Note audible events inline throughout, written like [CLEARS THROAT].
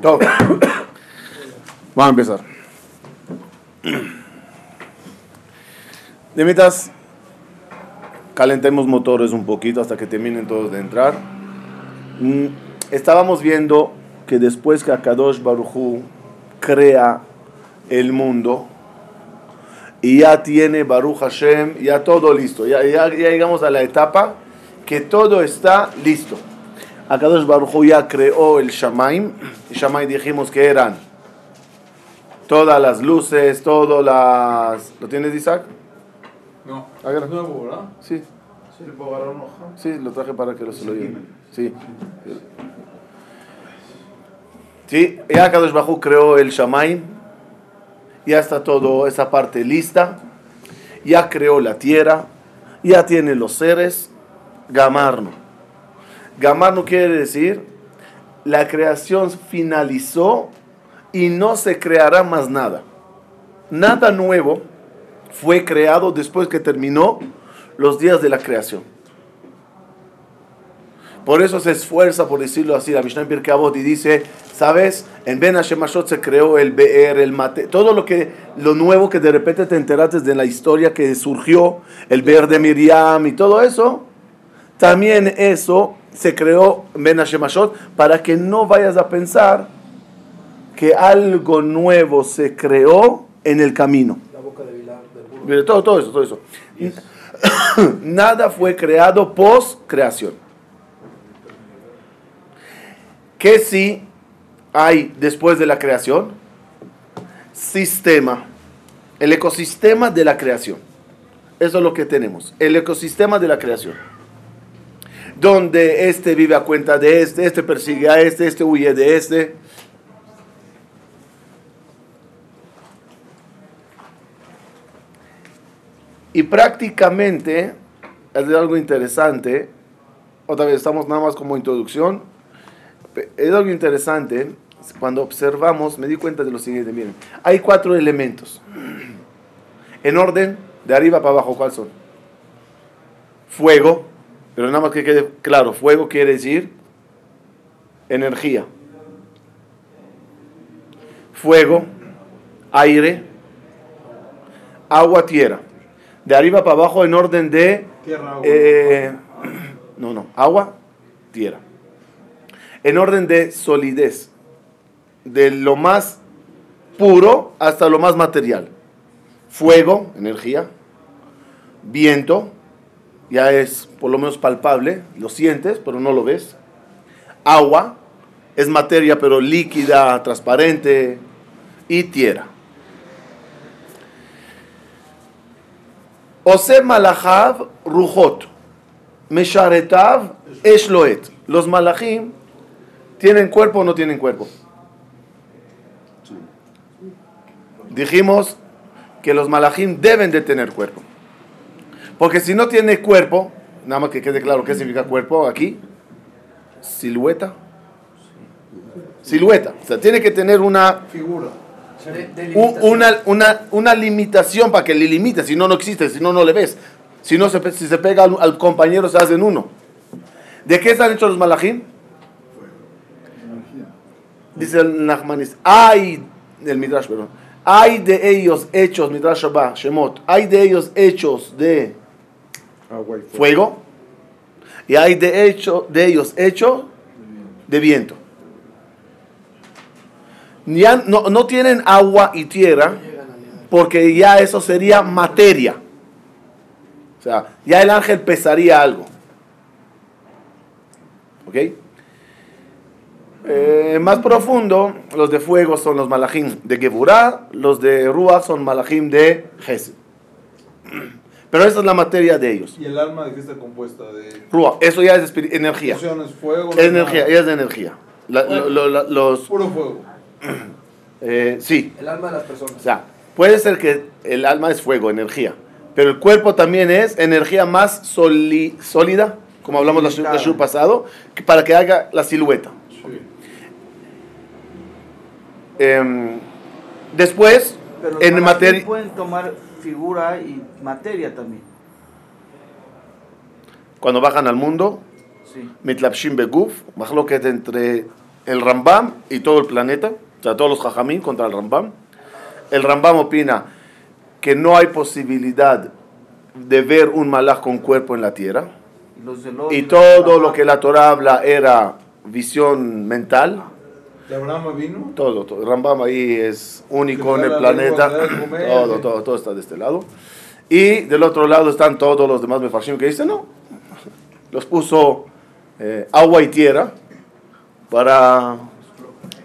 Todo. [COUGHS] Vamos a empezar. De mientras, calentemos motores un poquito hasta que terminen todos de entrar. Mm, Estábamos viendo que después que Akadosh Baruchu crea el mundo y ya tiene Baruch Hashem, ya todo listo, ya, ya, ya llegamos a la etapa que todo está listo. Akadosh Baruchu ya creó el Shamaim, y Shamaim dijimos que eran todas las luces, todas las... ¿Lo tienes Isaac? No, es nuevo, ¿verdad? Sí, Sí. ¿Le puedo agarrar una hoja? sí, lo traje para que lo se lo lleven. Sí. Sí, ya Kadosh Bajú creó el Shamaim, ya está todo esa parte lista, ya creó la tierra, ya tiene los seres, Gamarno. Gamarno quiere decir, la creación finalizó y no se creará más nada. Nada nuevo fue creado después que terminó los días de la creación. Por eso se esfuerza, por decirlo así, la Mishnah Pirkei y dice, ¿sabes? En Ben Hashemashot se creó el BR, el Mate, todo lo que lo nuevo que de repente te enteraste de la historia que surgió, el BR de Miriam y todo eso, también eso se creó Hashemashot para que no vayas a pensar que algo nuevo se creó en el camino. La boca de del todo, todo eso, todo eso. [COUGHS] Nada fue creado post creación. ¿Qué sí hay después de la creación? Sistema. El ecosistema de la creación. Eso es lo que tenemos. El ecosistema de la creación. Donde este vive a cuenta de este, este persigue a este, este huye de este. Y prácticamente, es algo interesante, otra vez estamos nada más como introducción, es algo interesante, cuando observamos, me di cuenta de lo siguiente, miren, hay cuatro elementos, en orden, de arriba para abajo, ¿cuáles son? Fuego, pero nada más que quede claro, fuego quiere decir energía. Fuego, aire, agua, tierra. De arriba para abajo en orden de... Tierra, agua. eh, [CLEARS THROAT] no, no, agua, tierra. En orden de solidez. De lo más puro hasta lo más material. Fuego, energía. Viento, ya es por lo menos palpable, lo sientes, pero no lo ves. Agua, es materia, pero líquida, transparente. Y tierra. Ose malachav ruchot. Mesharetav eshloet. Los malachim tienen cuerpo o no tienen cuerpo. Dijimos que los malachim deben de tener cuerpo. Porque si no tiene cuerpo, nada más que quede claro qué significa cuerpo aquí, silueta. Silueta. O sea, tiene que tener una Figura. Un- una, una, una limitación para que le limite, si no, no existe, si no, no le ves. Si, no se, si se pega al, al compañero, se hacen uno. ¿De qué están hechos los malachim? Dice el Nachmanis, hay, el Midrash, perdón, hay de ellos hechos, Midrash Shabbat, Shemot, hay de ellos hechos de Y fuego. y hay de, hecho, de ellos hechos de viento. Ya no, no tienen agua y tierra porque ya eso sería materia. O sea, ya el ángel pesaría algo. ¿Ok? Eh, más profundo, los de fuego son los malachim de Geburah, los de Ruach son malachim de Gesed. Pero esa es la materia de ellos. ¿Y el alma de qué está compuesta? De Ruach, eso ya es energía. emociones, fuego. Es energía, ya es de energía. La- lo- lo- lo- los, Puro fuego. [CLEARS THROAT] eh, sí, El alma de las personas. o sea, puede ser que el alma es fuego, energía, pero el cuerpo también es energía más soli- sólida, como hablamos la Solidificada. el show pasado, que- para que haga la silueta. Sí. Em, después, Pero en materia... pueden tomar figura y materia también. Cuando bajan al mundo, Sí. mitlapshim beguf, mahloket entre el Rambam y todo el planeta, o sea, todos los jajamín contra el Rambam. El Rambam opina que no hay posibilidad de ver un malach con cuerpo en la tierra. Los- Y todo lo que la Torah habla era visión mental. ¿De Abraham vino? Todo, todo. Rambam ahí es único en el la planeta. Todo, sí. todo, todo está de este lado. Y del otro lado están todos los demás mefarshim que dicen, no, los puso eh, agua y tierra para...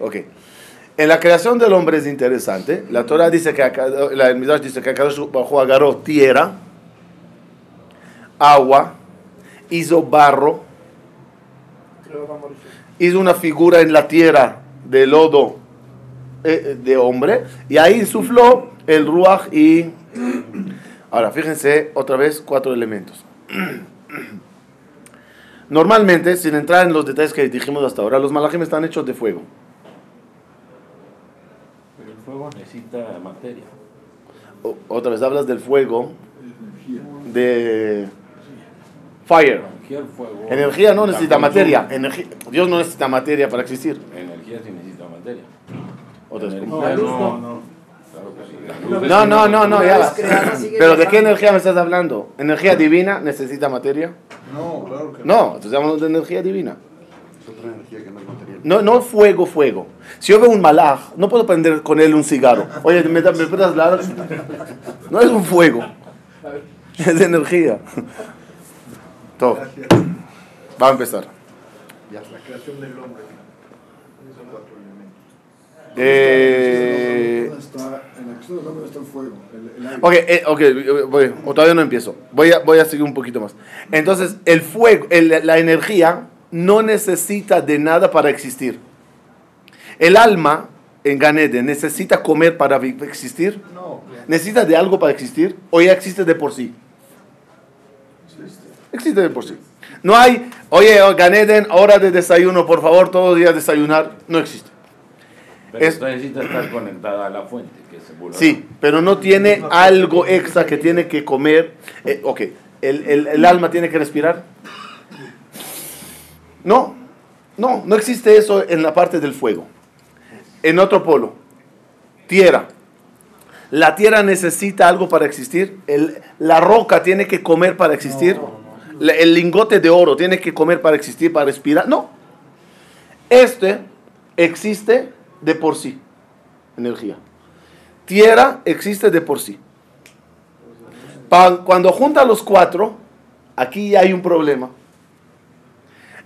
Ok. En la creación del hombre es interesante. La Torah dice que, la el Midrash dice que Akadosh Bajo agarró tierra, agua, hizo barro, hizo una figura en la tierra de lodo eh, de hombre y ahí insufló el ruach y ahora fíjense otra vez cuatro elementos. [CLEARS THROAT] Normalmente sin entrar en los detalles que dijimos hasta ahora los malajim están hechos de fuego. Pero el fuego necesita materia. O- otra vez hablas del fuego de fire. Energía, no necesita materia. Energía- Dios no necesita materia para existir Energía sí necesita materia. Luz no, no. no. No, no, no, no, ya. sigue Pero ¿de qué energía me estás hablando? ¿Energía divina necesita materia? No, claro que No, entonces hablamos de energía divina. Es otra energía que no es material. No, no fuego, fuego. Si yo veo un malaj, no puedo prender con él un cigarro. Oye, ¿me, me puedes hablar? No es un fuego. Es de energía. Todo. Va a empezar. Ya, la creación del hombre. Son cuatro elementos. Eh, ¿Dónde está, en la cuestión del hombre está el fuego, el, el aire. Ok, eh, ok, o todavía no empiezo. Voy a, voy a seguir un poquito más. Entonces, el fuego, la energía no necesita de nada para existir. El alma en Ganede necesita comer para existir. no. ¿Necesita de algo para existir? ¿O ya existe de por sí? Existe de por sí. No hay, oye, Ganeden, hora de desayuno, por favor, todos los días desayunar. No existe. Pero Es- necesita estar conectada a la fuente, que es el. Sí, pero no tiene algo extra que tiene que comer. Eh, ok, ¿El, el, el alma tiene que respirar? No, no, no existe eso en la parte del fuego. En otro polo, tierra. La tierra necesita algo para existir. El- la roca tiene que comer para existir. La- el lingote de oro tiene que comer para existir, para respirar. No. Este existe de por sí. Energía. Tierra existe de por sí. Pa- Cuando junta los cuatro, aquí ya hay un problema.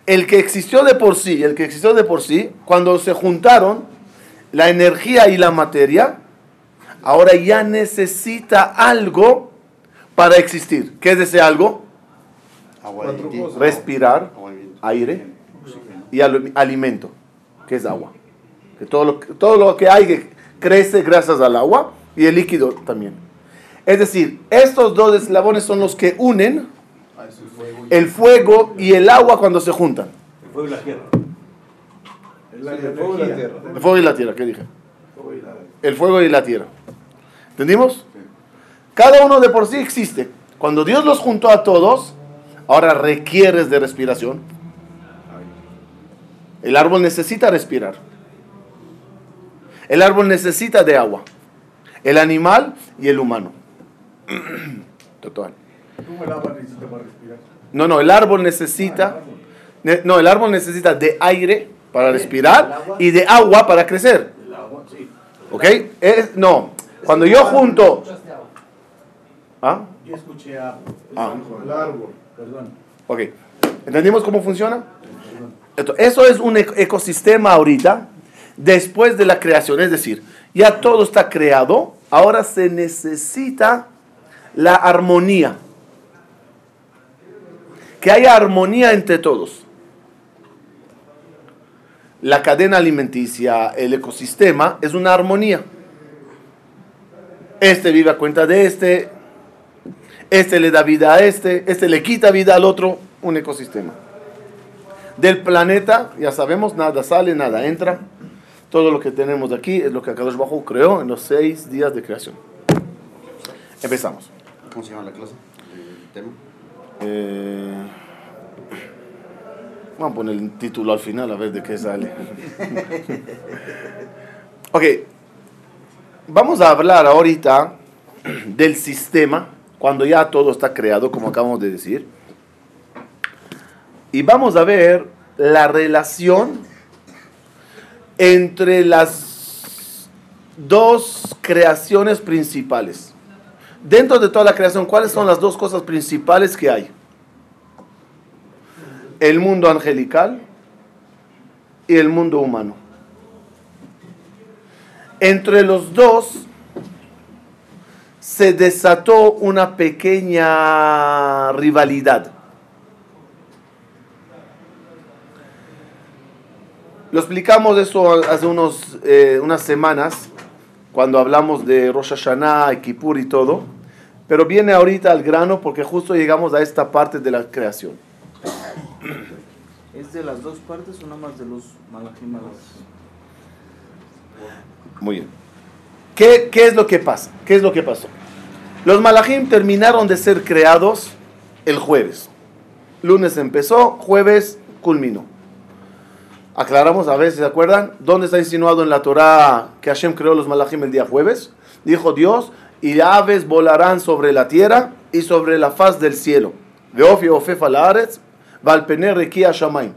El que existió de por sí, el que existió de por sí, cuando se juntaron la energía y la materia, ahora ya necesita algo para existir. ¿Qué es ese algo? Agua. Respirar, Agua aire y al- alimento, que es agua. Que todo, lo, que- todo lo que hay crece gracias al agua y el líquido también. Es decir, estos dos eslabones son los que unen Ah, el fuego. y el agua cuando se juntan. El fuego y la tierra. El fuego y la tierra. El fuego y la tierra, ¿qué dije? El fuego y la tierra. ¿Entendimos? Cada uno de por sí existe. Cuando Dios los juntó a todos, ahora requieres de respiración. El árbol necesita respirar. El árbol necesita de agua. El animal y el humano. [CLEARS THROAT] Total. No, no, el árbol necesita. ne- No, el árbol necesita de aire para respirar y de agua para crecer. El agua, sí. ¿Ok? Es, no, cuando yo junto. ¿Ah? Yo escuché agua. Ah. El árbol. Perdón. Ok. ¿Entendimos cómo funciona? Esto- eso es un eco- ecosistema ahorita, después de la creación. Es decir, ya todo está creado, ahora se necesita la armonía. Que haya armonía entre todos. La cadena alimenticia, el ecosistema, es una armonía. Este vive a cuenta de este, este le da vida a este, este le quita vida al otro, un ecosistema. Del planeta, ya sabemos, nada sale, nada entra. Todo lo que tenemos aquí es lo que Akadosh Bajo creó en los seis días de creación. Empezamos. ¿Cómo se llama la clase? El tema. Eh, Vamos a poner el título al final a ver de qué sale. [LAUGHS] ok. Vamos a hablar ahorita del sistema, cuando ya todo está creado, como acabamos de decir. Y vamos a ver la relación entre las dos creaciones principales. Dentro de toda la creación, ¿cuáles son las dos cosas principales que hay? El mundo angelical y el mundo humano. Entre los dos se desató una pequeña rivalidad. Lo explicamos eso hace unos, eh, unas semanas, cuando hablamos de Rosh Hashanah, y Kippur y todo, pero viene ahorita al grano porque justo llegamos a esta parte de la creación. ¿Es de las dos partes o nada más de los malajim a las- Muy bien. ¿Qué, ¿Qué es lo que pasa? ¿Qué es lo que pasó? Los malajim terminaron de ser creados el jueves. Lunes empezó, jueves culminó. Aclaramos a veces, ¿se acuerdan? ¿Dónde está insinuado en la Torah que Hashem creó los malajim el día jueves? Dijo Dios, y aves volarán sobre la tierra y sobre la faz del cielo. Veofi ofefa laaretz, valpener rekia shamaim.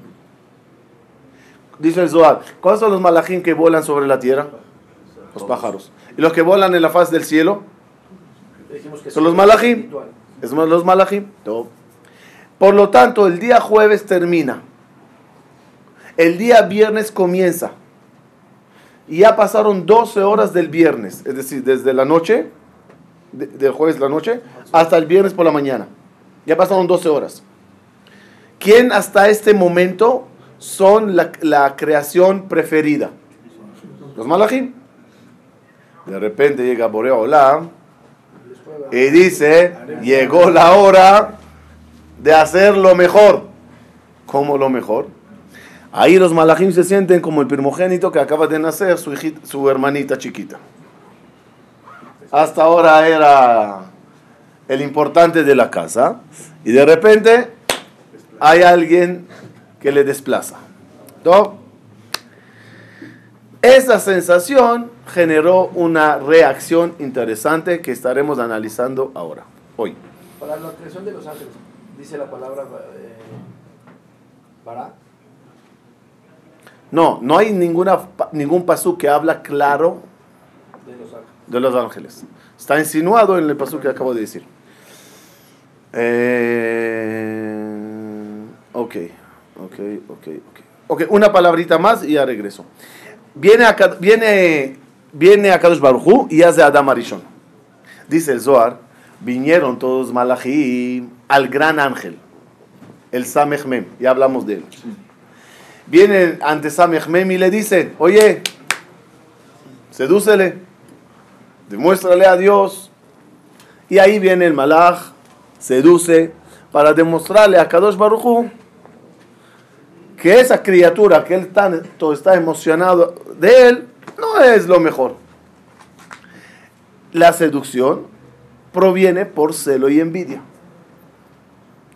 Dice el Zohar, ¿cuáles son los malajim que volan sobre la tierra? Los pájaros. ¿Y los que volan en la faz del cielo? Son los espiritual. Es los malajim. No. Por lo tanto, el día jueves termina. El día viernes comienza. Y ya pasaron 12 horas del viernes. Es decir, desde la noche, de- del jueves la noche, hasta el viernes por la mañana. Ya pasaron 12 horas. ¿Quién hasta este momento son la, la creación preferida? Los malajim. De repente llega Borea Olam y dice, llegó la hora de hacer lo mejor. ¿Cómo lo mejor? Ahí los malajim se sienten como el primogénito que acaba de nacer, su, hermanita chiquita. Hasta ahora era el importante de la casa. Y de repente hay alguien que le desplaza. ¿No? Esa sensación generó una reacción interesante que estaremos analizando ahora, hoy. Para la creación de los ángeles, dice la palabra eh. No, no hay ninguna, ningún pasú que habla claro De los ángeles. de los ángeles. Está insinuado en el pasú que acabo de decir. Eh, ok, ok, ok, ok. Ok, una palabrita más y ya regreso. Viene acá, viene, viene a Kadosh Barujú y hace Adam Arishon. Dice el Zohar, vinieron todos malachim al gran ángel, el Samech Mem, ya hablamos de él. Vienen ante Samech Mem y le dicen, oye, sedúcele, demuéstrale a Dios. Y ahí viene el malach, seduce, para demostrarle a Kadosh Barujú que esa criatura que él tanto está emocionado de él, no es lo mejor. La seducción proviene por celo y envidia.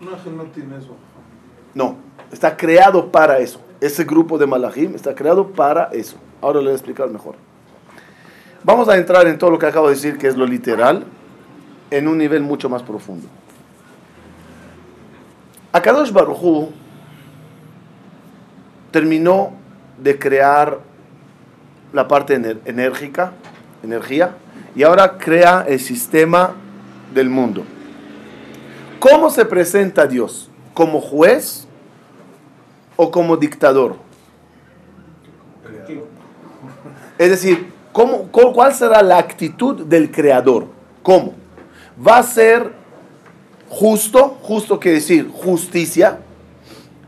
Ángel no tiene eso. No, está creado para eso. Ese grupo de malachim está creado para eso. Ahora le voy a explicar mejor. Vamos a entrar en todo lo que acabo de decir, que es lo literal, en un nivel mucho más profundo. Akadosh Baruchu terminó de crear la parte enérgica, energía, y ahora crea el sistema del mundo. ¿Cómo se presenta Dios? ¿Como juez o como dictador? Es decir, ¿cómo, cu- ¿cuál será la actitud del creador? ¿Cómo? ¿Va a ser justo? Justo quiere decir justicia.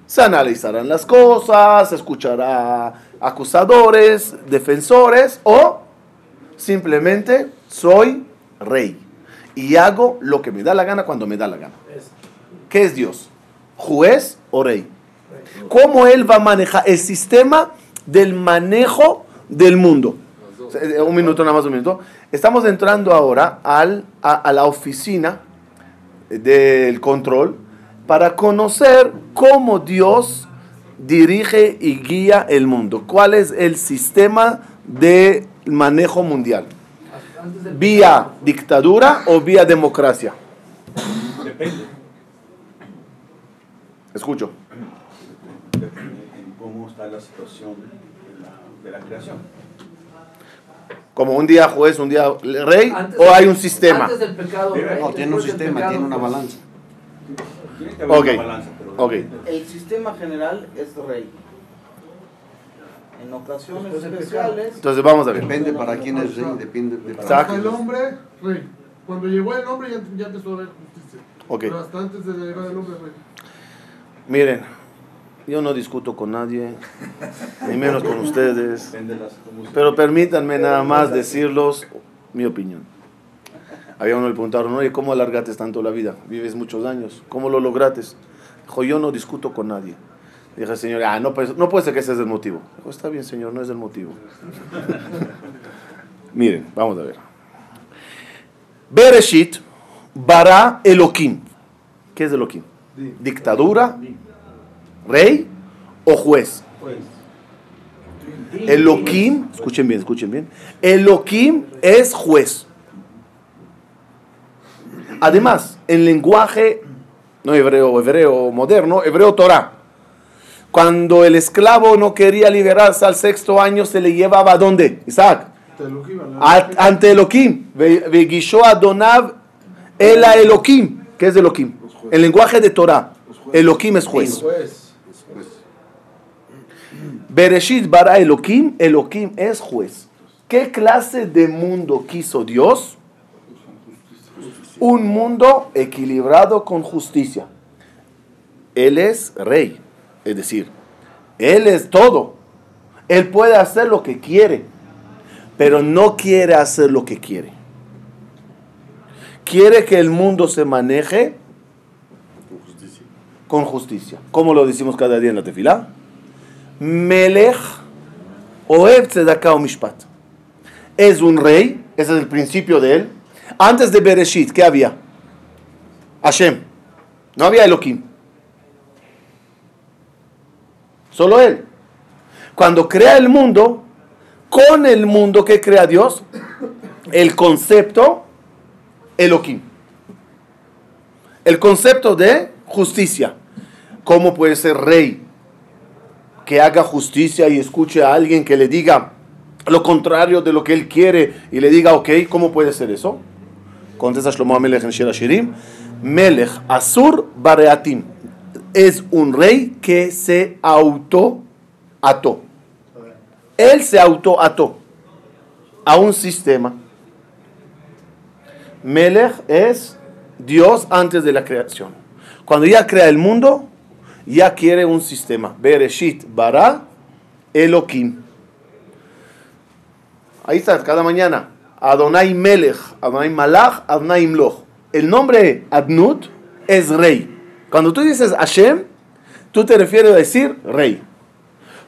Se analizarán las cosas, se escuchará acusadores, defensores o simplemente soy rey y hago lo que me da la gana cuando me da la gana. ¿Qué es Dios? ¿Juez o rey? ¿Cómo Él va a manejar el sistema del manejo del mundo? Eh, Un minuto, nada más un minuto. Estamos entrando ahora al, a, a la oficina del control para conocer cómo Dios dirige y guía el mundo? ¿Cuál es el sistema de manejo mundial? ¿Vía dictadura o vía democracia? Depende. Escucho. Depende en cómo está la situación de la, de la creación. Como un día juez, un día rey, Antes o del- hay un sistema. Antes del pecado, rey, No, tiene un sistema, pecado, tiene una pues, balanza. Tiene que haber Ok. una balanza, pero Ok. El sistema general es rey. En ocasiones especiales, Entonces vamos a ver. Depende para quién es rey, depende de para el hombre, rey. Cuando llegó el hombre ya, ya empezó a haber justicia. Ok. Pero hasta antes de la llegada del hombre, rey. Miren, yo no discuto con nadie, [LAUGHS] ni menos con ustedes. Pero permítanme nada más decirlos mi opinión. Había uno le preguntaron, oye, ¿cómo alargaste tanto la vida? Vives muchos años, ¿cómo lo lograste? Dijo, yo no discuto con nadie. Dije, señor, ah, no, puede- no puede ser que ese es el motivo. Dijo, está bien, señor, no es el motivo. [LAUGHS] Miren, vamos a ver. Bereshit, bara Elohim. ¿Qué es Elohim? ¿Dictadura? ¿Rey o juez? Elohim, escuchen bien, escuchen bien. Elohim es juez. Además, en lenguaje no hebreo, hebreo moderno, hebreo Torah. Cuando el esclavo no quería liberarse al sexto año, se le llevaba a dónde? Isaac. Ante Elohim. Ve- Veguishó Adonav el a Elohim. ¿Qué es Elohim? El lenguaje de Torah. Elohim es juez. Bereshit bara Elohim, Elohim es juez. ¿Qué clase de mundo quiso Dios? Un mundo equilibrado con justicia. Él es rey, es decir, Él es todo. Él puede hacer lo que quiere, pero no quiere hacer lo que quiere. Quiere que el mundo se maneje con justicia. ¿Cómo lo decimos cada día en la tefilá? Melech Oeb Tzedakah o Mishpat. Es un rey, ese es el principio de él. Antes de Bereshit, ¿qué había? Hashem. No había Elohim. Solo él. Cuando crea el mundo, con el mundo que crea Dios, el concepto Elohim. El concepto de justicia. ¿Cómo puede ser rey? Que haga justicia y escuche a alguien que le diga lo contrario de lo que él quiere y le diga, ok, ¿cómo puede ser eso? Contesta Shlomo Amelech en Shir Hashirim, Melech Asur Bareatim. Es un rey que se auto ató. Él se auto ató a un sistema. Melech es Dios antes de la creación. Cuando ya crea el mundo, ya quiere un sistema. Bereshit, bara, Elohim. Ahí está, cada mañana. Adonai Melech, Adonai Malach, Adonai Imloch. El nombre Adnut es rey. Cuando tú dices Hashem, tú te refieres a decir rey.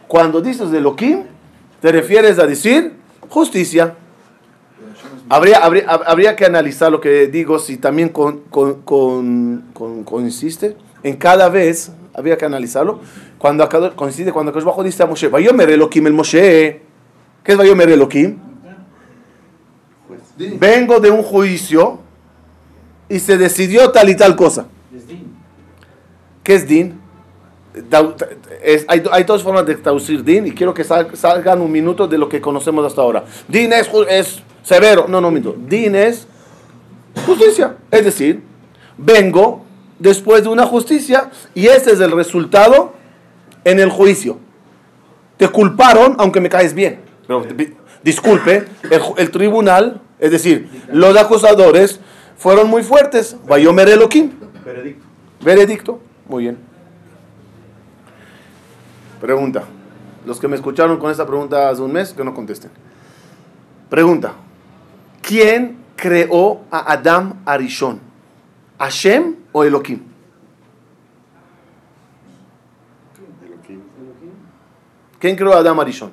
Cuando dices Elohim, te refieres a decir justicia. Habría, habría, habría que analizar lo que digo, si también con, con, con, con- consiste. En cada vez, habría que analizarlo. Cuando acá- coincide cuando Akadosh Bajo dice a Moshe, Vayomer Elohim el Moshe. ¿Qué es Vayomer Elohim? Vengo de un juicio y se decidió tal y tal cosa. ¿Qué es din? Es- hay, hay dos formas de traducir din y quiero que sal- salgan un minuto de lo que conocemos hasta ahora. Din es, es severo. No, no, minuto. Din es justicia. Es decir, vengo después de una justicia y ese es el resultado en el juicio. Te culparon aunque me caes bien. Pero, di- disculpe, el, tribunal, es decir, los acusadores fueron muy fuertes. Vayomer Elohim. Veredicto. Veredicto. Muy bien. Pregunta. Los que me escucharon con esta pregunta hace un mes, que no contesten. Pregunta. ¿Quién creó a Adam Arishon? ¿Hashem o Elohim? ¿Quién creó a Adam Arishon?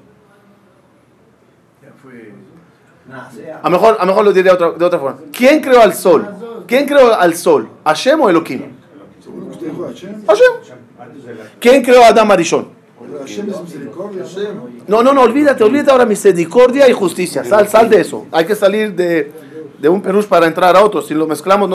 A lo mejor, a lo mejor lo diré de otra, de otra forma. ¿Quién creó al sol? ¿Quién creó al sol? ¿Hashem o Elohim? Hashem. ¿Quién creó a Adam Arishon? Hashem es misericordia. Hashem. No, no, no, olvídate, olvídate ahora misericordia y justicia. Sal, sal de eso. Hay que salir de, de un perush para entrar a otro. Si lo mezclamos, no